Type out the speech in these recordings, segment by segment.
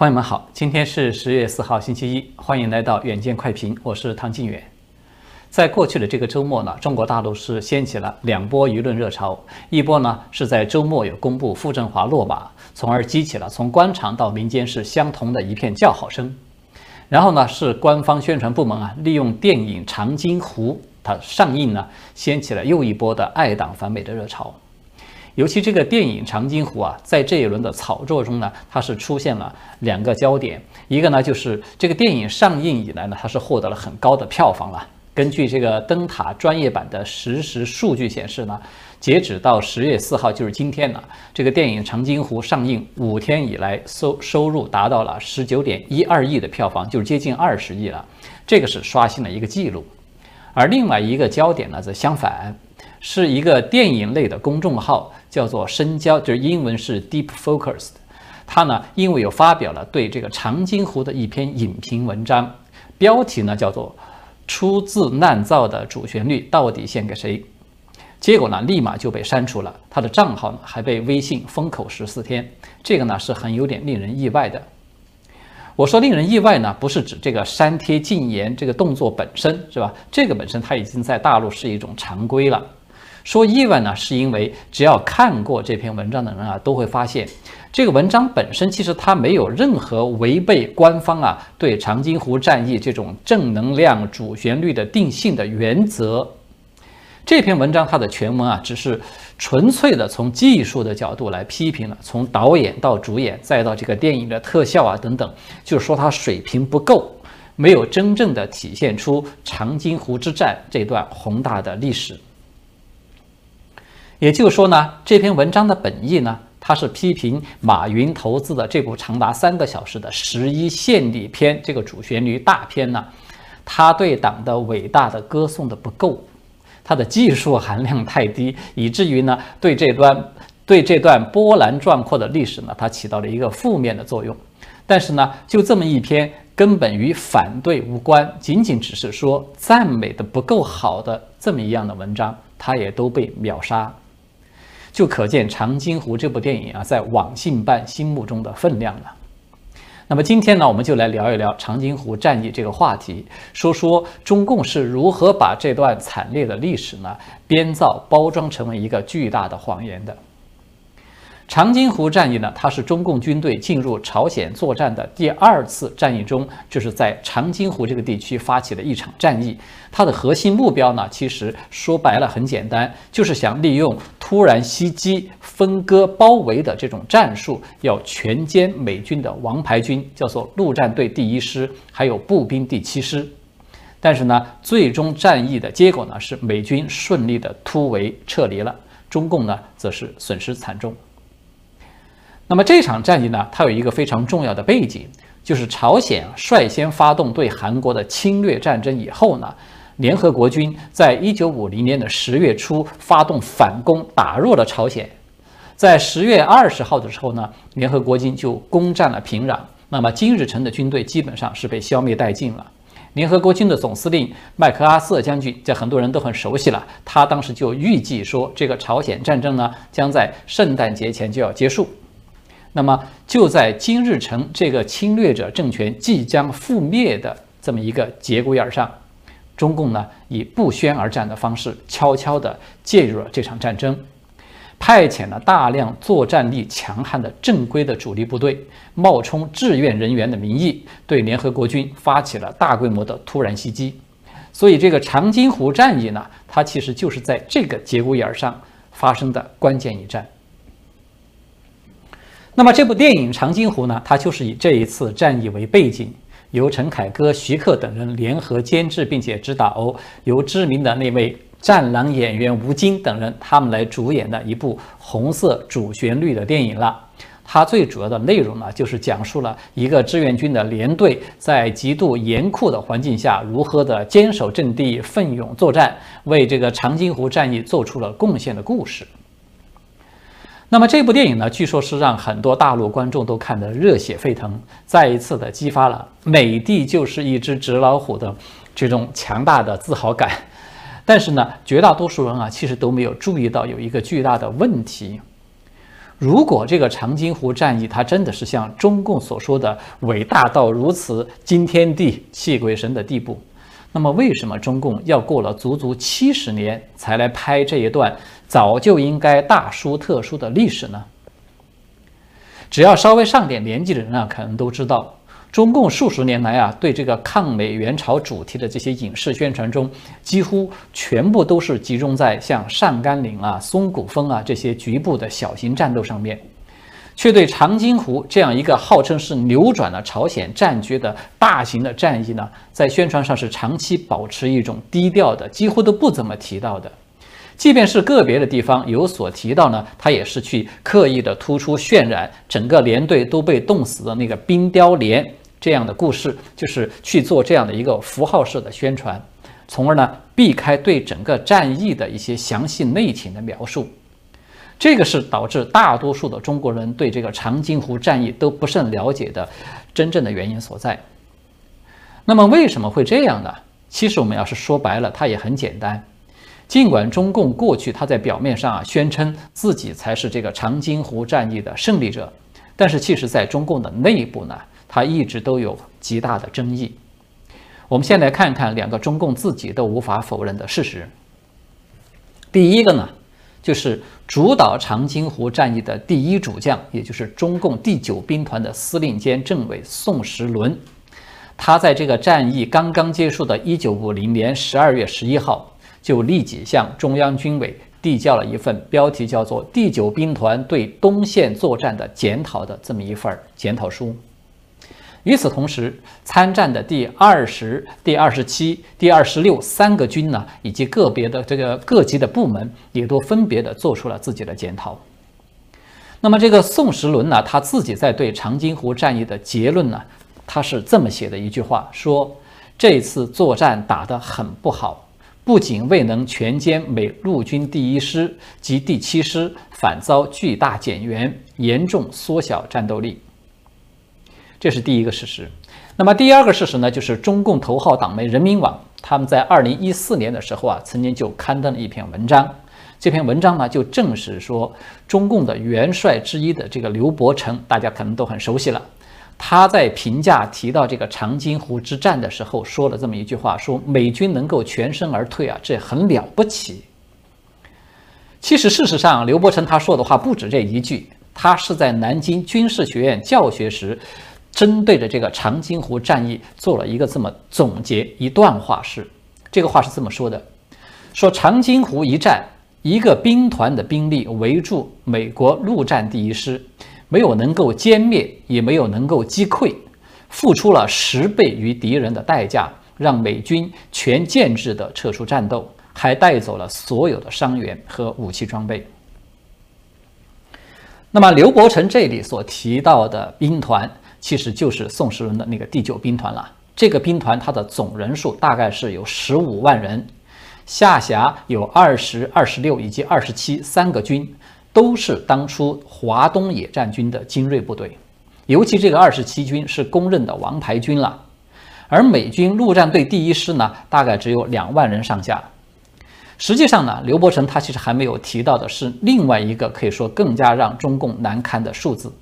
朋友们好，今天是十月四号，星期一，欢迎来到远见快评，我是唐晋远。在过去的这个周末呢，中国大陆是掀起了两波舆论热潮，一波呢是在周末有公布傅政华落马，从而激起了从官场到民间是相同的一片叫好声。然后呢是官方宣传部门啊，利用电影《长津湖》它上映呢，掀起了又一波的爱党反美的热潮。尤其这个电影《长津湖》啊，在这一轮的炒作中呢，它是出现了两个焦点。一个呢，就是这个电影上映以来呢，它是获得了很高的票房了。根据这个灯塔专业版的实时数据显示呢，截止到十月四号，就是今天呢，这个电影《长津湖》上映五天以来收收入达到了十九点一二亿的票房，就是接近二十亿了。这个是刷新了一个记录。而另外一个焦点呢，则相反。是一个电影类的公众号，叫做深交，就是英文是 Deep Focused。他呢，因为有发表了对这个长津湖的一篇影评文章，标题呢叫做“出自滥造的主旋律到底献给谁”，结果呢，立马就被删除了。他的账号呢，还被微信封口十四天。这个呢，是很有点令人意外的。我说令人意外呢，不是指这个删帖禁言这个动作本身，是吧？这个本身它已经在大陆是一种常规了。说意外呢，是因为只要看过这篇文章的人啊，都会发现，这个文章本身其实它没有任何违背官方啊对长津湖战役这种正能量主旋律的定性的原则。这篇文章它的全文啊，只是纯粹的从技术的角度来批评了，从导演到主演再到这个电影的特效啊等等，就是说它水平不够，没有真正的体现出长津湖之战这段宏大的历史。也就是说呢，这篇文章的本意呢，它是批评马云投资的这部长达三个小时的十一献礼片这个主旋律大片呢，他对党的伟大的歌颂的不够，它的技术含量太低，以至于呢，对这段对这段波澜壮阔的历史呢，它起到了一个负面的作用。但是呢，就这么一篇根本与反对无关，仅仅只是说赞美的不够好的这么一样的文章，它也都被秒杀。就可见《长津湖》这部电影啊，在网信办心目中的分量了。那么今天呢，我们就来聊一聊长津湖战役这个话题，说说中共是如何把这段惨烈的历史呢编造、包装成为一个巨大的谎言的。长津湖战役呢，它是中共军队进入朝鲜作战的第二次战役中，就是在长津湖这个地区发起的一场战役。它的核心目标呢，其实说白了很简单，就是想利用突然袭击、分割、包围的这种战术，要全歼美军的王牌军，叫做陆战队第一师，还有步兵第七师。但是呢，最终战役的结果呢，是美军顺利的突围撤离了，中共呢，则是损失惨重。那么这场战役呢，它有一个非常重要的背景，就是朝鲜率先发动对韩国的侵略战争以后呢，联合国军在一九五零年的十月初发动反攻，打入了朝鲜。在十月二十号的时候呢，联合国军就攻占了平壤。那么金日成的军队基本上是被消灭殆尽了。联合国军的总司令麦克阿瑟将军，这很多人都很熟悉了。他当时就预计说，这个朝鲜战争呢，将在圣诞节前就要结束。那么就在金日成这个侵略者政权即将覆灭的这么一个节骨眼上，中共呢以不宣而战的方式悄悄地介入了这场战争，派遣了大量作战力强悍的正规的主力部队，冒充志愿人员的名义，对联合国军发起了大规模的突然袭击。所以这个长津湖战役呢，它其实就是在这个节骨眼上发生的关键一战。那么这部电影《长津湖》呢，它就是以这一次战役为背景，由陈凯歌、徐克等人联合监制并且指导，由知名的那位战狼演员吴京等人他们来主演的一部红色主旋律的电影了。它最主要的内容呢，就是讲述了一个志愿军的连队在极度严酷的环境下如何的坚守阵地、奋勇作战，为这个长津湖战役做出了贡献的故事。那么这部电影呢，据说是让很多大陆观众都看得热血沸腾，再一次的激发了“美帝就是一只纸老虎”的这种强大的自豪感。但是呢，绝大多数人啊，其实都没有注意到有一个巨大的问题。如果这个长津湖战役它真的是像中共所说的伟大到如此惊天地泣鬼神的地步，那么为什么中共要过了足足七十年才来拍这一段早就应该大书特书的历史呢？只要稍微上点年纪的人啊，可能都知道。中共数十年来啊，对这个抗美援朝主题的这些影视宣传中，几乎全部都是集中在像上甘岭啊、松骨峰啊这些局部的小型战斗上面，却对长津湖这样一个号称是扭转了朝鲜战局的大型的战役呢，在宣传上是长期保持一种低调的，几乎都不怎么提到的。即便是个别的地方有所提到呢，他也是去刻意的突出渲染整个连队都被冻死的那个冰雕连。这样的故事就是去做这样的一个符号式的宣传，从而呢避开对整个战役的一些详细内情的描述。这个是导致大多数的中国人对这个长津湖战役都不甚了解的真正的原因所在。那么为什么会这样呢？其实我们要是说白了，它也很简单。尽管中共过去他在表面上啊宣称自己才是这个长津湖战役的胜利者，但是其实在中共的内部呢。他一直都有极大的争议。我们先来看看两个中共自己都无法否认的事实。第一个呢，就是主导长津湖战役的第一主将，也就是中共第九兵团的司令兼政委宋时轮，他在这个战役刚刚结束的1950年12月11号，就立即向中央军委递交了一份标题叫做《第九兵团对东线作战的检讨》的这么一份检讨书。与此同时，参战的第二十、第二十七、第二十六三个军呢，以及个别的这个各级的部门，也都分别的做出了自己的检讨。那么，这个宋时轮呢，他自己在对长津湖战役的结论呢，他是这么写的一句话：说这次作战打得很不好，不仅未能全歼美陆军第一师及第七师，反遭巨大减员，严重缩小战斗力。这是第一个事实。那么第二个事实呢，就是中共头号党媒人民网，他们在二零一四年的时候啊，曾经就刊登了一篇文章。这篇文章呢，就证实说，中共的元帅之一的这个刘伯承，大家可能都很熟悉了。他在评价提到这个长津湖之战的时候，说了这么一句话：说美军能够全身而退啊，这很了不起。其实事实上，刘伯承他说的话不止这一句，他是在南京军事学院教学时。针对着这个长津湖战役做了一个这么总结一段话是，这个话是这么说的：说长津湖一战，一个兵团的兵力围住美国陆战第一师，没有能够歼灭，也没有能够击溃，付出了十倍于敌人的代价，让美军全建制的撤出战斗，还带走了所有的伤员和武器装备。那么刘伯承这里所提到的兵团。其实就是宋时轮的那个第九兵团了。这个兵团它的总人数大概是有十五万人，下辖有二十二、十六以及二十七三个军，都是当初华东野战军的精锐部队。尤其这个二十七军是公认的王牌军了。而美军陆战队第一师呢，大概只有两万人上下。实际上呢，刘伯承他其实还没有提到的是另外一个可以说更加让中共难堪的数字。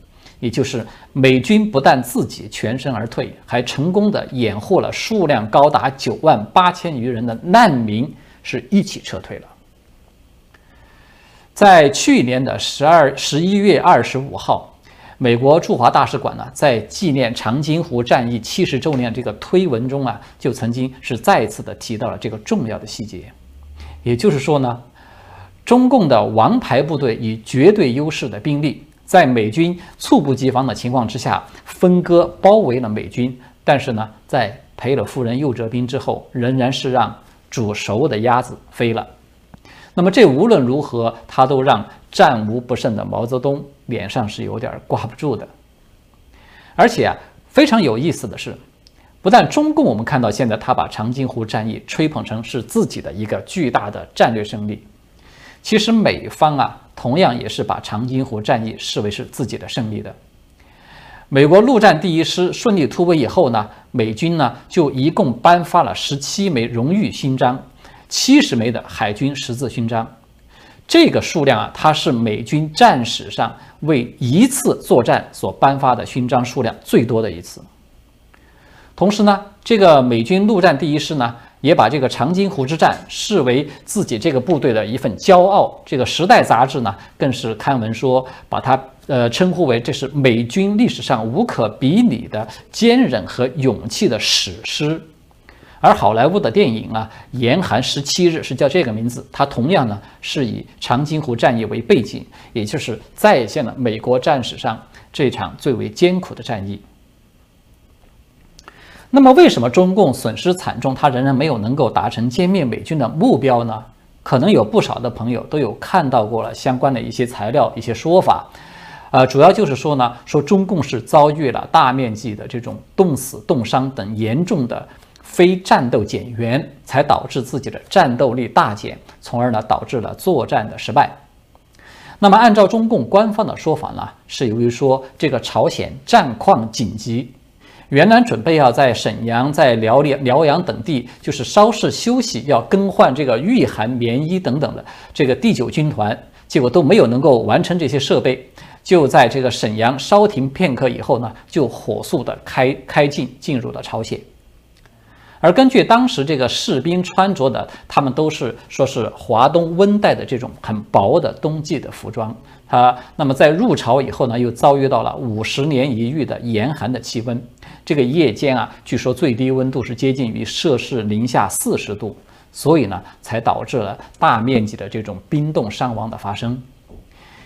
也就是美军不但自己全身而退，还成功的掩护了数量高达九万八千余人的难民是一起撤退了。在去年的十二十一月二十五号，美国驻华大使馆呢，在纪念长津湖战役七十周年这个推文中啊，就曾经是再次的提到了这个重要的细节。也就是说呢，中共的王牌部队以绝对优势的兵力。在美军猝不及防的情况之下，分割包围了美军，但是呢，在赔了夫人又折兵之后，仍然是让煮熟的鸭子飞了。那么这无论如何，他都让战无不胜的毛泽东脸上是有点挂不住的。而且啊，非常有意思的是，不但中共，我们看到现在他把长津湖战役吹捧成是自己的一个巨大的战略胜利，其实美方啊。同样也是把长津湖战役视为是自己的胜利的。美国陆战第一师顺利突围以后呢，美军呢就一共颁发了十七枚荣誉勋章，七十枚的海军十字勋章。这个数量啊，它是美军战史上为一次作战所颁发的勋章数量最多的一次。同时呢，这个美军陆战第一师呢，也把这个长津湖之战视为自己这个部队的一份骄傲。这个《时代》杂志呢，更是刊文说，把它呃称呼为这是美军历史上无可比拟的坚韧和勇气的史诗。而好莱坞的电影啊，《严寒十七日》是叫这个名字，它同样呢是以长津湖战役为背景，也就是再现了美国战史上这场最为艰苦的战役。那么，为什么中共损失惨重，它仍然没有能够达成歼灭美军的目标呢？可能有不少的朋友都有看到过了相关的一些材料、一些说法，呃，主要就是说呢，说中共是遭遇了大面积的这种冻死、冻伤等严重的。非战斗减员，才导致自己的战斗力大减，从而呢导致了作战的失败。那么，按照中共官方的说法呢，是由于说这个朝鲜战况紧急，原来准备要在沈阳、在辽辽辽阳等地，就是稍事休息，要更换这个御寒棉衣等等的这个第九军团，结果都没有能够完成这些设备，就在这个沈阳稍停片刻以后呢，就火速的开开进，进入了朝鲜。而根据当时这个士兵穿着的，他们都是说是华东温带的这种很薄的冬季的服装。啊，那么在入朝以后呢，又遭遇到了五十年一遇的严寒的气温。这个夜间啊，据说最低温度是接近于摄氏零下四十度，所以呢，才导致了大面积的这种冰冻伤亡的发生。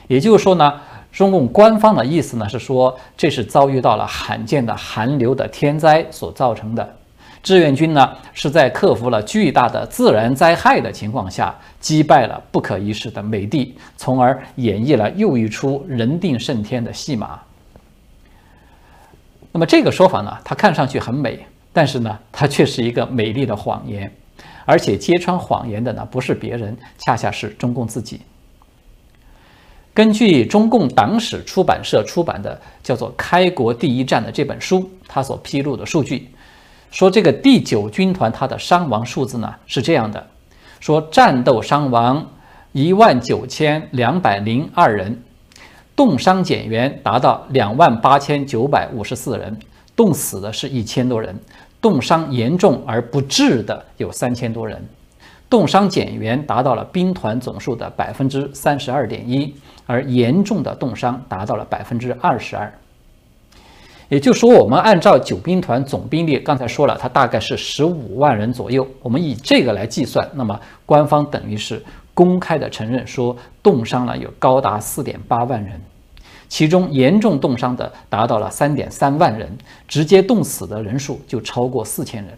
也就是说呢，中共官方的意思呢是说，这是遭遇到了罕见的寒流的天灾所造成的。志愿军呢，是在克服了巨大的自然灾害的情况下，击败了不可一世的美帝，从而演绎了又一出人定胜天的戏码。那么这个说法呢，它看上去很美，但是呢，它却是一个美丽的谎言，而且揭穿谎言的呢，不是别人，恰恰是中共自己。根据中共党史出版社出版的叫做《开国第一战》的这本书，它所披露的数据。说这个第九军团它的伤亡数字呢是这样的：说战斗伤亡一万九千两百零二人，冻伤减员达到两万八千九百五十四人，冻死的是一千多人，冻伤严重而不治的有三千多人，冻伤减员达到了兵团总数的百分之三十二点一，而严重的冻伤达到了百分之二十二。也就是说，我们按照九兵团总兵力，刚才说了，它大概是十五万人左右。我们以这个来计算，那么官方等于是公开的承认说，冻伤了有高达四点八万人，其中严重冻伤的达到了三点三万人，直接冻死的人数就超过四千人。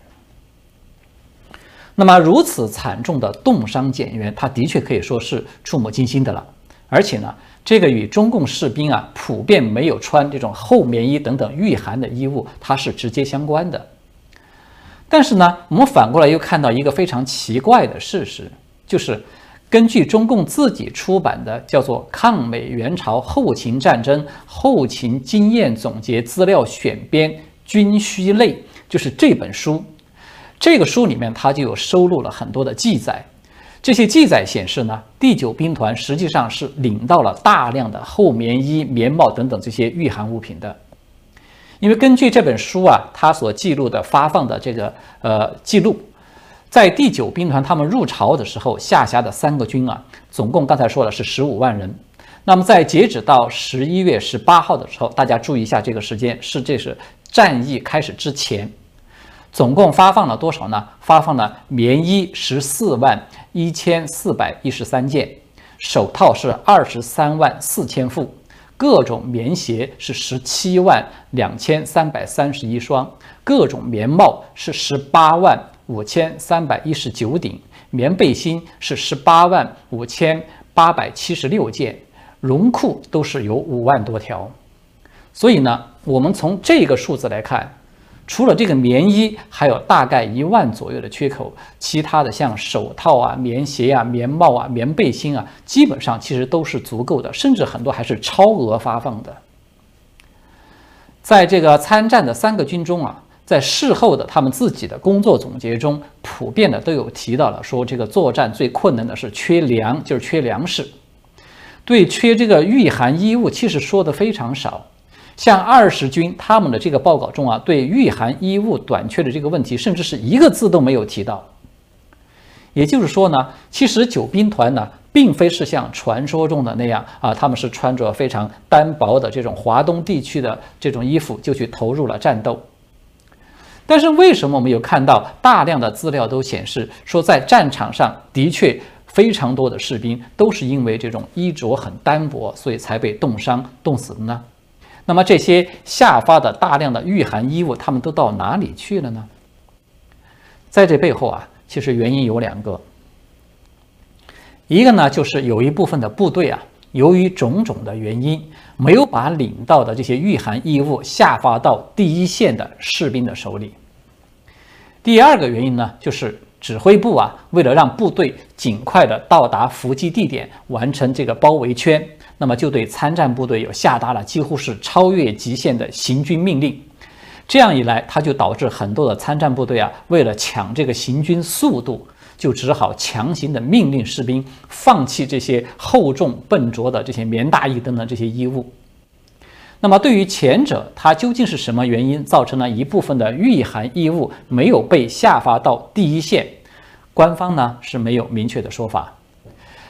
那么如此惨重的冻伤减员，它的确可以说是触目惊心的了，而且呢。这个与中共士兵啊普遍没有穿这种厚棉衣等等御寒的衣物，它是直接相关的。但是呢，我们反过来又看到一个非常奇怪的事实，就是根据中共自己出版的叫做《抗美援朝后勤战争后勤经验总结资料选编军需类》，就是这本书，这个书里面它就有收录了很多的记载。这些记载显示呢，第九兵团实际上是领到了大量的厚棉衣、棉帽等等这些御寒物品的。因为根据这本书啊，它所记录的发放的这个呃记录，在第九兵团他们入朝的时候，下辖的三个军啊，总共刚才说了是十五万人。那么在截止到十一月十八号的时候，大家注意一下这个时间，是这是战役开始之前。总共发放了多少呢？发放了棉衣十四万一千四百一十三件，手套是二十三万四千副，各种棉鞋是十七万两千三百三十一双，各种棉帽是十八万五千三百一十九顶，棉背心是十八万五千八百七十六件，绒裤都是有五万多条。所以呢，我们从这个数字来看。除了这个棉衣，还有大概一万左右的缺口，其他的像手套啊、棉鞋啊、棉帽啊、棉背心啊，基本上其实都是足够的，甚至很多还是超额发放的。在这个参战的三个军中啊，在事后的他们自己的工作总结中，普遍的都有提到了说，这个作战最困难的是缺粮，就是缺粮食。对缺这个御寒衣物，其实说的非常少。像二十军他们的这个报告中啊，对御寒衣物短缺的这个问题，甚至是一个字都没有提到。也就是说呢，其实九兵团呢，并非是像传说中的那样啊，他们是穿着非常单薄的这种华东地区的这种衣服就去投入了战斗。但是为什么我们有看到大量的资料都显示说，在战场上的确非常多的士兵都是因为这种衣着很单薄，所以才被冻伤冻死的呢？那么这些下发的大量的御寒衣物，他们都到哪里去了呢？在这背后啊，其实原因有两个。一个呢，就是有一部分的部队啊，由于种种的原因，没有把领到的这些御寒衣物下发到第一线的士兵的手里。第二个原因呢，就是指挥部啊，为了让部队尽快的到达伏击地点，完成这个包围圈。那么就对参战部队有下达了几乎是超越极限的行军命令，这样一来，他就导致很多的参战部队啊，为了抢这个行军速度，就只好强行的命令士兵放弃这些厚重笨拙的这些棉大衣等等这些衣物。那么对于前者，它究竟是什么原因造成了一部分的御寒衣物没有被下发到第一线？官方呢是没有明确的说法。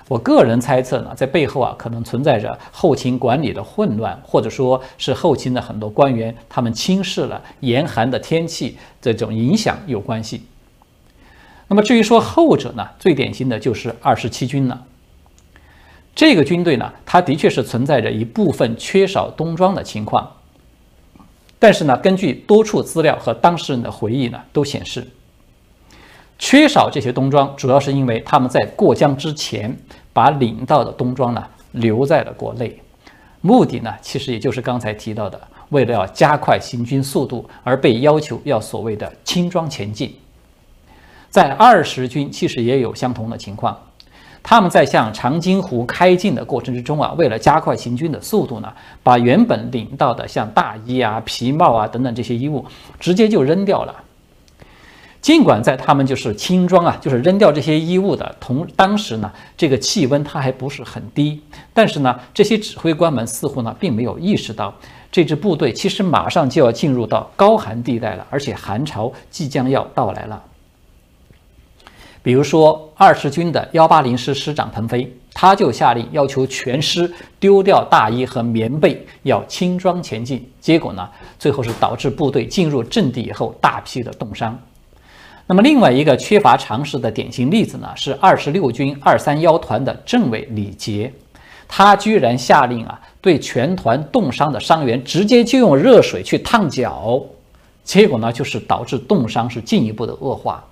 我个人猜测呢，在背后啊，可能存在着后勤管理的混乱，或者说是后勤的很多官员他们轻视了严寒的天气这种影响有关系。那么至于说后者呢，最典型的就是二十七军了。这个军队呢，它的确是存在着一部分缺少冬装的情况，但是呢，根据多处资料和当事人的回忆呢，都显示。缺少这些冬装，主要是因为他们在过江之前把领到的冬装呢留在了国内，目的呢其实也就是刚才提到的，为了要加快行军速度而被要求要所谓的轻装前进。在二十军其实也有相同的情况，他们在向长津湖开进的过程之中啊，为了加快行军的速度呢，把原本领到的像大衣啊、皮帽啊等等这些衣物直接就扔掉了。尽管在他们就是轻装啊，就是扔掉这些衣物的同当时呢，这个气温它还不是很低，但是呢，这些指挥官们似乎呢并没有意识到，这支部队其实马上就要进入到高寒地带了，而且寒潮即将要到来了。比如说二十军的幺八零师师长彭飞，他就下令要求全师丢掉大衣和棉被，要轻装前进。结果呢，最后是导致部队进入阵地以后大批的冻伤。那么另外一个缺乏常识的典型例子呢，是二十六军二三幺团的政委李杰，他居然下令啊，对全团冻伤的伤员直接就用热水去烫脚，结果呢，就是导致冻伤是进一步的恶化。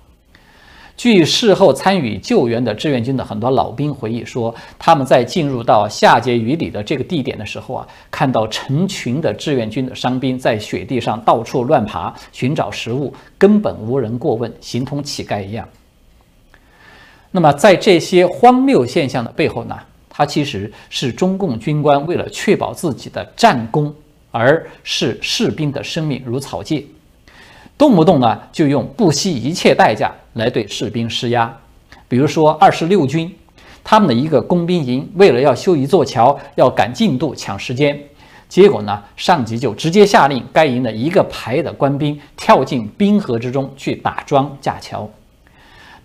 据事后参与救援的志愿军的很多老兵回忆说，他们在进入到夏节雨里的这个地点的时候啊，看到成群的志愿军的伤兵在雪地上到处乱爬寻找食物，根本无人过问，形同乞丐一样。那么，在这些荒谬现象的背后呢，它其实是中共军官为了确保自己的战功，而视士兵的生命如草芥。动不动呢就用不惜一切代价来对士兵施压，比如说二十六军，他们的一个工兵营为了要修一座桥，要赶进度抢时间，结果呢上级就直接下令该营的一个排的官兵跳进冰河之中去打桩架桥。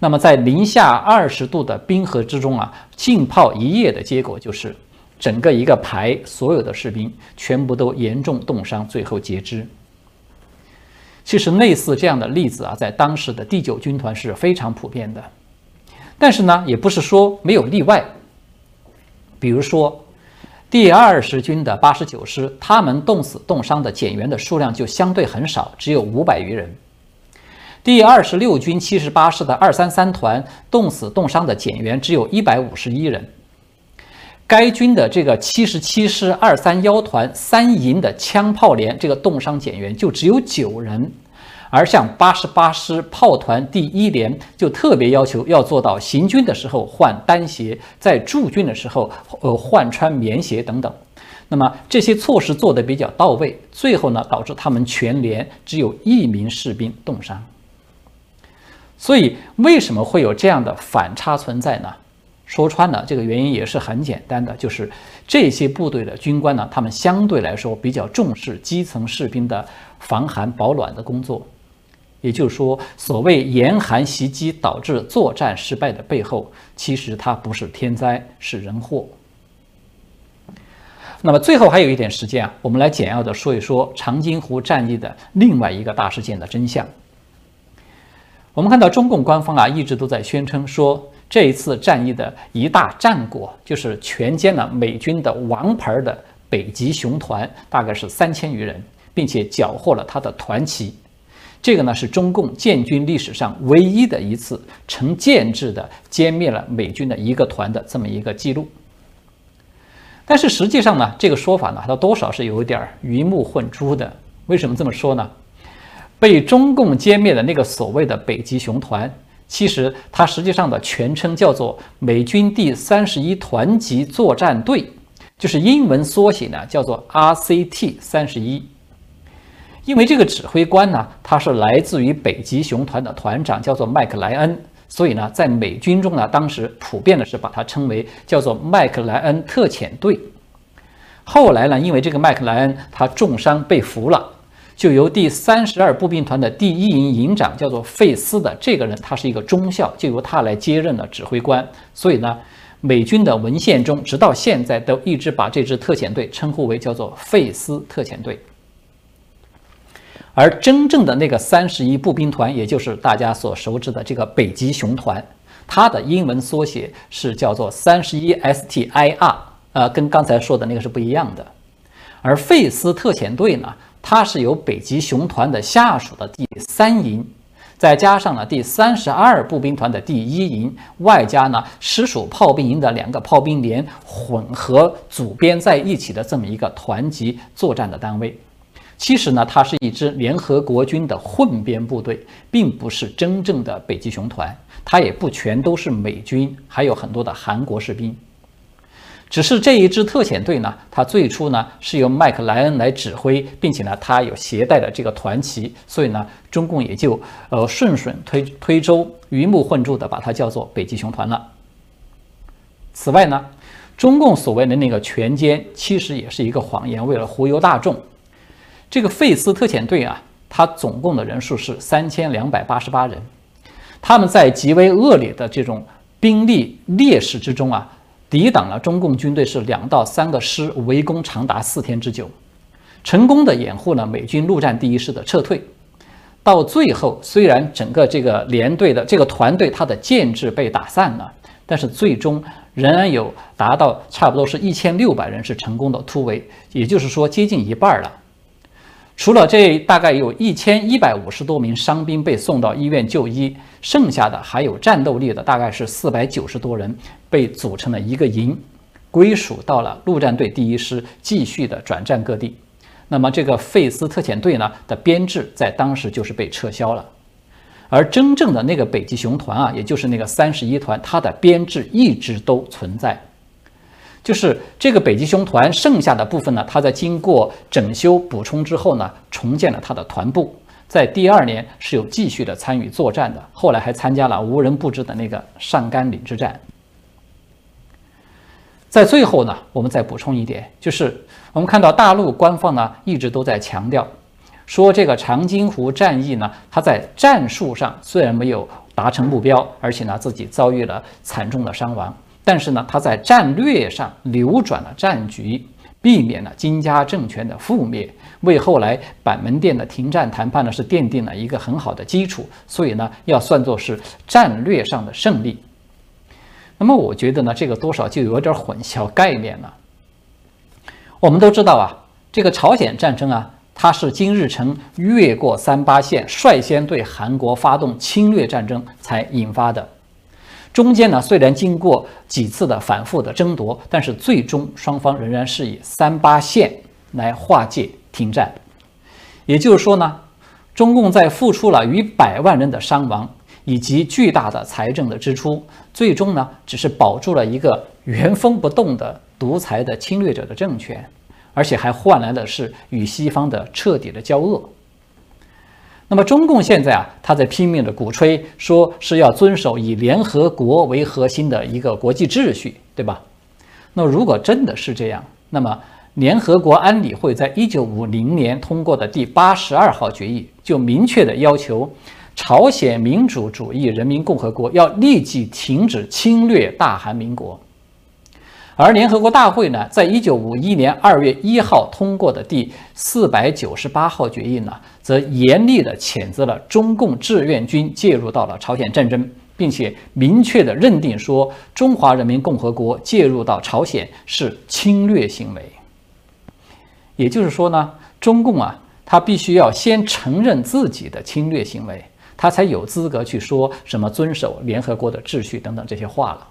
那么在零下二十度的冰河之中啊，浸泡一夜的结果就是，整个一个排所有的士兵全部都严重冻伤，最后截肢。其实类似这样的例子啊，在当时的第九军团是非常普遍的，但是呢，也不是说没有例外。比如说，第二十军的八十九师，他们冻死冻伤的减员的数量就相对很少，只有五百余人。第二十六军七十八师的二三三团冻死冻伤的减员只有一百五十一人。该军的这个七十七师二三幺团三营的枪炮连，这个冻伤减员就只有九人，而像八十八师炮团第一连就特别要求要做到行军的时候换单鞋，在驻军的时候呃换穿棉鞋等等，那么这些措施做得比较到位，最后呢导致他们全连只有一名士兵冻伤。所以为什么会有这样的反差存在呢？说穿了，这个原因也是很简单的，就是这些部队的军官呢，他们相对来说比较重视基层士兵的防寒保暖的工作。也就是说，所谓严寒袭击导致作战失败的背后，其实它不是天灾，是人祸。那么最后还有一点时间啊，我们来简要的说一说长津湖战役的另外一个大事件的真相。我们看到中共官方啊一直都在宣称说，这一次战役的一大战果就是全歼了美军的王牌的北极熊团，大概是三千余人，并且缴获了他的团旗。这个呢是中共建军历史上唯一的一次成建制的歼灭了美军的一个团的这么一个记录。但是实际上呢，这个说法呢，它多少是有一点鱼目混珠的。为什么这么说呢？被中共歼灭的那个所谓的北极熊团，其实它实际上的全称叫做美军第三十一团级作战队，就是英文缩写呢，叫做 RCT 三十一。因为这个指挥官呢，他是来自于北极熊团的团长，叫做麦克莱恩，所以呢，在美军中呢，当时普遍的是把它称为叫做麦克莱恩特遣队。后来呢，因为这个麦克莱恩他重伤被俘了，就由第三十二步兵团的第一营营长叫做费斯的这个人，他是一个中校，就由他来接任了指挥官。所以呢，美军的文献中直到现在都一直把这支特遣队称呼为叫做费斯特遣队。而真正的那个三十一步兵团，也就是大家所熟知的这个北极熊团，它的英文缩写是叫做三十一 STIR，呃，跟刚才说的那个是不一样的。而费斯特遣队呢，它是由北极熊团的下属的第三营，再加上了第三十二步兵团的第一营，外加呢师属炮兵营的两个炮兵连混合组编在一起的这么一个团级作战的单位。其实呢，它是一支联合国军的混编部队，并不是真正的北极熊团。它也不全都是美军，还有很多的韩国士兵。只是这一支特遣队呢，它最初呢是由麦克莱恩来指挥，并且呢，他有携带的这个团旗，所以呢，中共也就呃顺水推推舟、鱼目混珠的把它叫做北极熊团了。此外呢，中共所谓的那个全歼，其实也是一个谎言，为了忽悠大众。这个费斯特遣队啊，它总共的人数是三千两百八十八人。他们在极为恶劣的这种兵力劣势之中啊，抵挡了中共军队是两到三个师围攻长达四天之久，成功的掩护了美军陆战第一师的撤退。到最后，虽然整个这个连队的这个团队它的建制被打散了，但是最终仍然有达到差不多是一千六百人是成功的突围，也就是说接近一半了。除了这大概有一千一百五十多名伤兵被送到医院就医，剩下的还有战斗力的，大概是四百九十多人被组成了一个营，归属到了陆战队第一师，继续的转战各地。那么这个费斯特遣队呢的编制在当时就是被撤销了，而真正的那个北极熊团啊，也就是那个三十一团，它的编制一直都存在。就是这个北极熊团剩下的部分呢，他在经过整修补充之后呢，重建了他的团部，在第二年是有继续的参与作战的，后来还参加了无人布置的那个上甘岭之战。在最后呢，我们再补充一点，就是我们看到大陆官方呢一直都在强调，说这个长津湖战役呢，它在战术上虽然没有达成目标，而且呢自己遭遇了惨重的伤亡。但是呢，他在战略上扭转了战局，避免了金家政权的覆灭，为后来板门店的停战谈判呢是奠定了一个很好的基础。所以呢，要算作是战略上的胜利。那么，我觉得呢，这个多少就有点混淆概念了。我们都知道啊，这个朝鲜战争啊，它是金日成越过三八线，率先对韩国发动侵略战争才引发的。中间呢，虽然经过几次的反复的争夺，但是最终双方仍然是以三八线来划界停战。也就是说呢，中共在付出了逾百万人的伤亡以及巨大的财政的支出，最终呢，只是保住了一个原封不动的独裁的侵略者的政权，而且还换来的是与西方的彻底的交恶。那么中共现在啊，他在拼命的鼓吹说是要遵守以联合国为核心的一个国际秩序，对吧？那如果真的是这样，那么联合国安理会在一九五零年通过的第八十二号决议就明确的要求，朝鲜民主主义人民共和国要立即停止侵略大韩民国。而联合国大会呢，在一九五一年二月一号通过的第四百九十八号决议呢，则严厉地谴责了中共志愿军介入到了朝鲜战争，并且明确地认定说，中华人民共和国介入到朝鲜是侵略行为。也就是说呢，中共啊，他必须要先承认自己的侵略行为，他才有资格去说什么遵守联合国的秩序等等这些话了。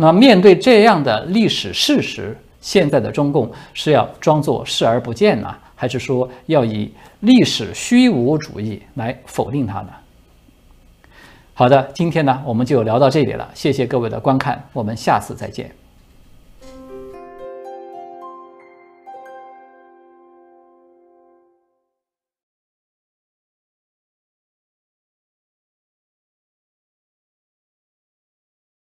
那面对这样的历史事实，现在的中共是要装作视而不见呢，还是说要以历史虚无主义来否定它呢？好的，今天呢我们就聊到这里了，谢谢各位的观看，我们下次再见。